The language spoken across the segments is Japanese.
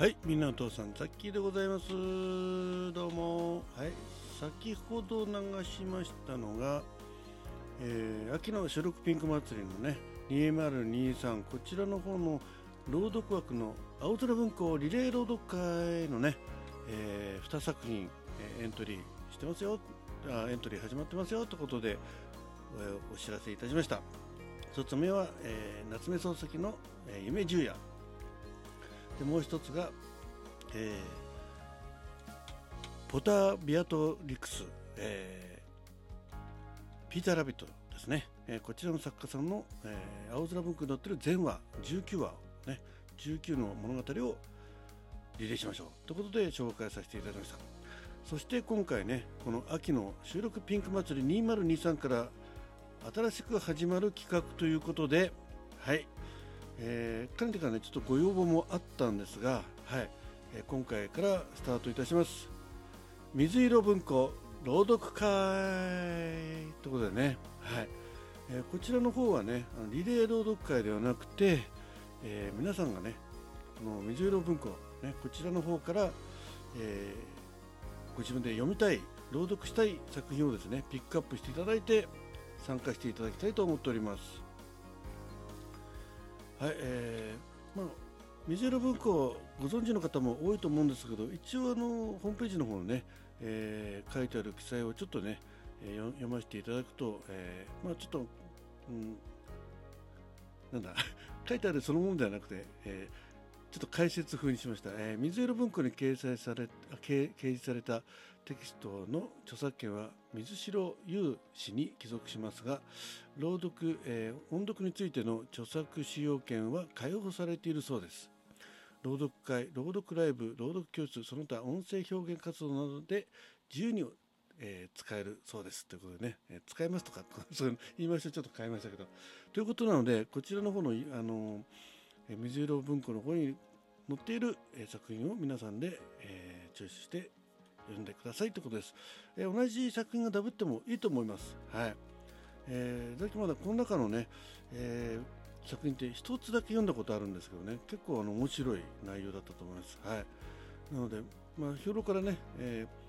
はい、みんなお父さん、ザッキーでございます。どうも。はい、先ほど流しましたのが、えー秋の収録ピンク祭りのね、2023、こちらの方の朗読枠の青空文庫リレー朗読会のね、え2作品、えーエントリーしてますよあ、エントリー始まってますよということで、えーお知らせいたしました。1つ目は、えー夏目漱石の、えー夢十夜。でもう一つが、えーポタビアトリクス、えーピーター・ラビットですね、えーこちらの作家さんの、えー青空文庫に載ってる全話19話をね19の物語をリレーしましょう。ということで紹介させていただきました。そして今回ねこの秋の収録ピンク祭り2023から新しく始まる企画ということではい。えー、かねてからねちょっとご要望もあったんですが、はいえー今回からスタートいたします。水色文庫朗読会ということでね、はいえーこちらの方はねあのリレー朗読会ではなくて、えー皆さんがねこの水色文庫、ね、こちらの方から、えご自分で読みたい朗読したい作品をですねピックアップしていただいて参加していただきたいと思っております。はい、えーまあ、水色文庫をご存知の方も多いと思うんですけど、一応あのホームページの方のね、えー書いてある記載をちょっとね、えー読ませていただくと、えーまあちょっと、うん、なんだ、書いてあるそのものではなくて、えーちょっと解説風にしました。えー水色文庫に掲載され、掲示されたテキストの著作権は水城優氏に帰属しますが、朗読、えー音読についての著作使用権は解放されているそうです。朗読会、朗読ライブ、朗読教室、その他音声表現活動などで自由に、えー使えるそうです。ということでね、えー使えますとか、そういう言いましたちょっと変えましたけど。ということなので、こちらの方の、あのー水色文庫の方に載っている、作品を皆さんで、えーチョイスして読んでくださいということです。えー同じ作品がダブってもいいと思います。はい。えー、だけまだこの中のね、えー作品って一つだけ読んだことあるんですけどね、結構あの面白い内容だったと思います。はい。なので、まあ、日頃からね、えー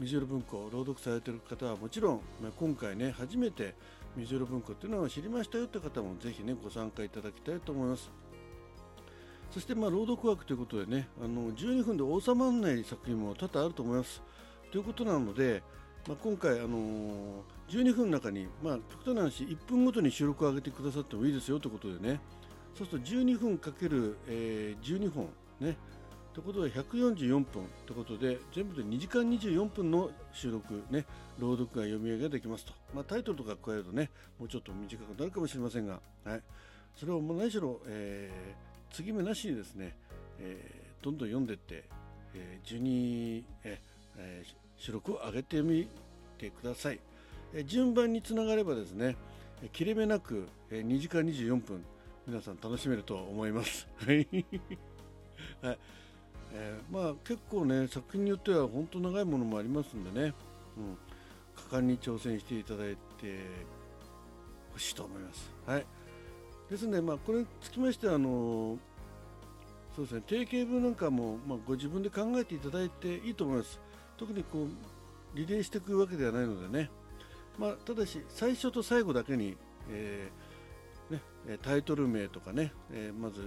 水色文庫を朗読されている方はもちろん、まあ、今回ね、初めて水色文庫っていうのを知りましたよって方もぜひね、ご参加いただきたいと思います。そして、まあ、朗読枠ということでね、あの12分で収まらない作品も多々あると思います。ということなので、まあ、今回、あのー12分の中に、まあ、極端な話、1分ごとに収録を上げてくださってもいいですよということでね、そうすると12分かける、えー12本ね、ということで144分ということで、全部で2時間24分の収録、ね、朗読が読み上げができますと、まあ、タイトルとか加えるとね、もうちょっと短くなるかもしれませんが、はい、それをもう何しろ、えー継ぎ目なしにですね、えーどんどん読んでいって、えー順に、ええー収録を上げてみてください。えー順番につながればですね、え切れ目なく、えー2時間24分皆さん楽しめると思います。はいえーまあ結構ね作品によっては本当長いものもありますんでね、うん、果敢に挑戦していただいてほしいと思います。はい。ですのでまあこれにつきましてはあのそうですね定型文なんかもまあご自分で考えていただいていいと思います。特にこうリレーしていくわけではないのでね。まあ、ただし最初と最後だけに、えーね、タイトル名とかね、えーまず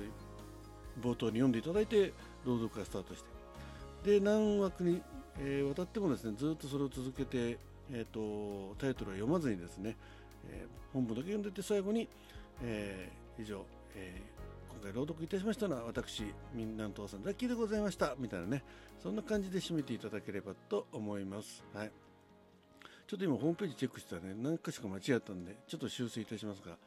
冒頭に読んでいただいて朗読がスタートしてで何枠に、えー渡ってもですねずっとそれを続けて、えー、とタイトルを読まずにですね、えー本文だけ読んでって最後に、えー以上、えー今回朗読いたしましたのは私みんなの父さんザッキーでございましたみたいなねそんな感じで締めていただければと思います。はいちょっと今ホームページチェックしたらね、何か所か間違ったんで、ちょっと修正いたしますが。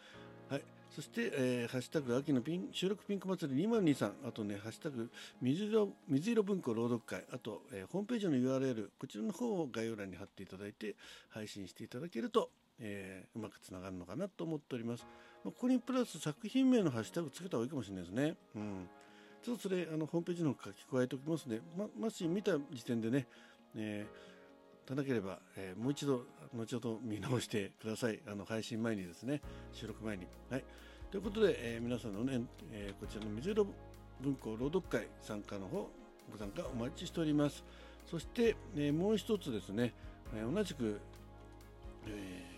はい。そして、えーハッシュタグ秋のピン収録ピンク祭り2023、あとね、ハッシュタグ水色水色文庫朗読会、あと、えーホームページの URL、こちらの方を概要欄に貼っていただいて、配信していただけると、えーうまくつながるのかなと思っております。まあここにプラス作品名のハッシュタグつけた方がいいかもしれないですね。うん。ちょっとそれ、あの、ホームページの方書き加えておきますので、ま、もし見た時点でね、えーたなければ、えーもう一度後ほど見直してくださいあの配信前にですね収録前にはいということで、えー皆さんのね、えこちらの水色文庫朗読会参加の方ご参加お待ちしておりますそして、え、もう一つですね、え、同じく、えー、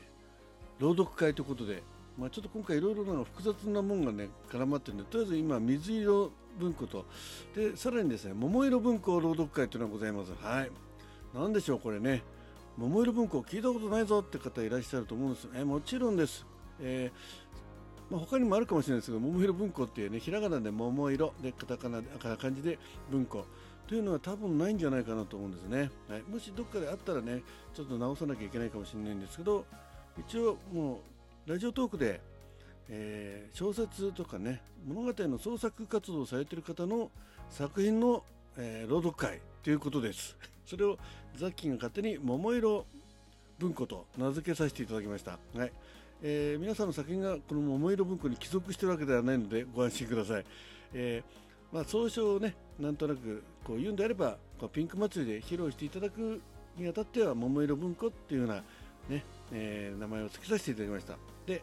朗読会ということで、まあ、ちょっと今回いろいろな複雑なもんがね絡まってるんでとりあえず今水色文庫とでさらにですね桃色文庫朗読会というのがございます。はい。何でしょうこれね。桃色文庫聞いたことないぞって方いらっしゃると思うんですえもちろんです、えーまあ、他にもあるかもしれないですけど桃色文庫っていうねひらがなで桃色。でカタカナで漢字で文庫。というのは多分ないんじゃないかなと思うんですね、はい、もしどっかであったらねちょっと直さなきゃいけないかもしれないんですけど一応もうラジオトークで、えー、小説とかね物語の創作活動をされている方の作品の、えー、朗読会ということです。それをザッキーが勝手に桃色文庫と名付けさせていただきました、はい。えー、皆さんの作品がこの桃色文庫に帰属しているわけではないのでご安心ください、えー、まあ、総称をねなんとなくこう言うんであればこうピンク祭りで披露していただくにあたっては桃色文庫っていうようなね、えー、名前を付けさせていただきました。で、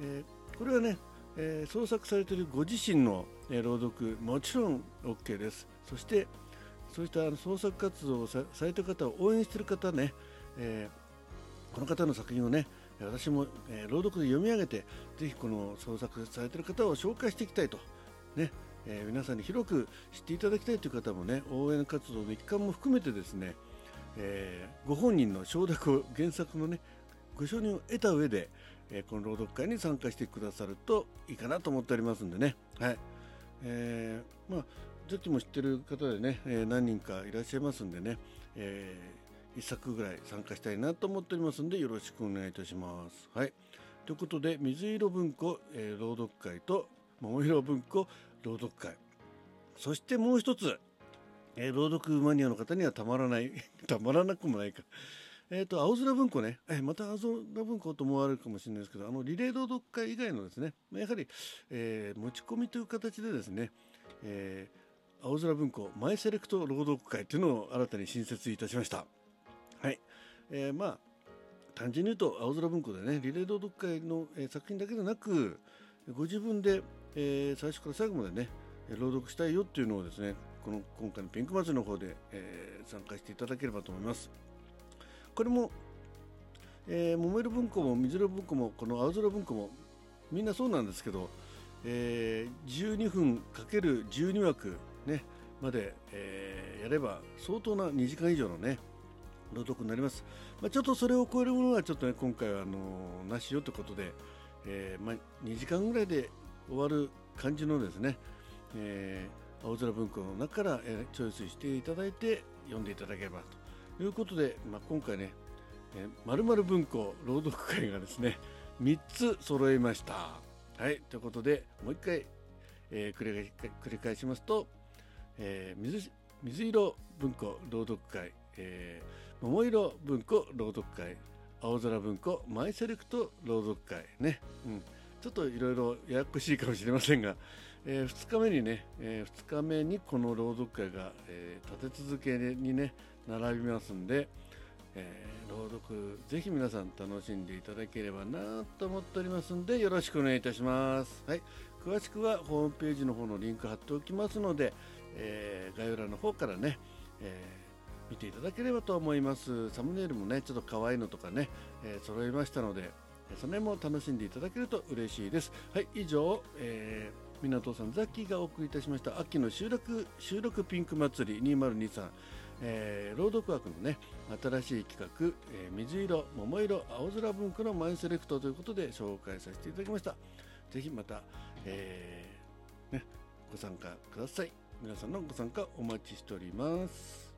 えこれはね、え創作されているご自身の、え朗読もちろん OK です。そしてそういった創作活動をされている方を応援している方ね、え、この方の作品をね私も、え、朗読で読み上げてぜひこの創作されている方を紹介していきたいと、ねえー、皆さんに広く知っていただきたいという方もね応援活動の一環も含めてですね、えー、ご本人の承諾を原作のねご承認を得た上で、えこの朗読会に参加してくださるといいかなと思っておりますんでね。はいえーまあ、さっきも知ってる方でね、えー、何人かいらっしゃいますんでね、えー、1作ぐらい参加したいなと思っておりますんでよろしくお願いいたします。はい、ということで水色文庫、えー、朗読会と桃色文庫朗読会そしてもう一つ、えー、朗読マニアの方にはたまらない たまらなくもないか。えっ、ー、と、青空文庫ね、えー、また青空文庫と思われるかもしれないですけど、あの、リレー朗読会以外のですね、やはり、えー、持ち込みという形でですね、え青空文庫マイセレクト朗読会というのを新たに新設いたしました。はい。えー、まあ、単純に言うと青空文庫でね、リレー朗読会の、えー、作品だけでなく、ご自分で、えー、最初から最後までね、朗読したいよっていうのをですね、この今回のピンク祭りの方で、えー、参加していただければと思います。これも、えー、桃色文庫も水色文庫もこの青空文庫もみんなそうなんですけど、えー、12分 ×12 枠ね、まで、えー、やれば相当な2時間以上のね朗読になります、まあ、ちょっとそれを超えるものはちょっとね今回はあのー、なしよということで、えー、まあ、2時間ぐらいで終わる感じのですね、え青空文庫の中から、えチョイスしていただいて読んでいただければと。ということで、まあ、今回ねまるまる文庫朗読会がですね3つ揃えました。はいということでもう一回、えー、繰り返しますとえー、水水色文庫朗読会、えー、桃色文庫朗読会青空文庫マイセレクト朗読会ね、うん、ちょっといろいろややこしいかもしれませんが、えー、2日目にね、えー、2日目にこの朗読会が、えー、立て続けにね並びますんで、えー、朗読ぜひ皆さん楽しんでいただければなと思っておりますんでよろしくお願いいたします。はい、詳しくはホームページの方のリンク貼っておきますので、えー、概要欄の方からね、えー、見ていただければと思います。サムネイルもねちょっと可愛いのとかね、えー、揃いましたのでその辺も楽しんでいただけると嬉しいです。はい。以上、えー、港さんザッキーがお送りいたしました秋の収録収録ピンク祭り2023えー、朗読枠のね新しい企画、えー、水色桃色青空文庫のマインセレクトということで紹介させていただきました。ぜひまた、えー、ね、ご参加ください。皆さんのご参加お待ちしております。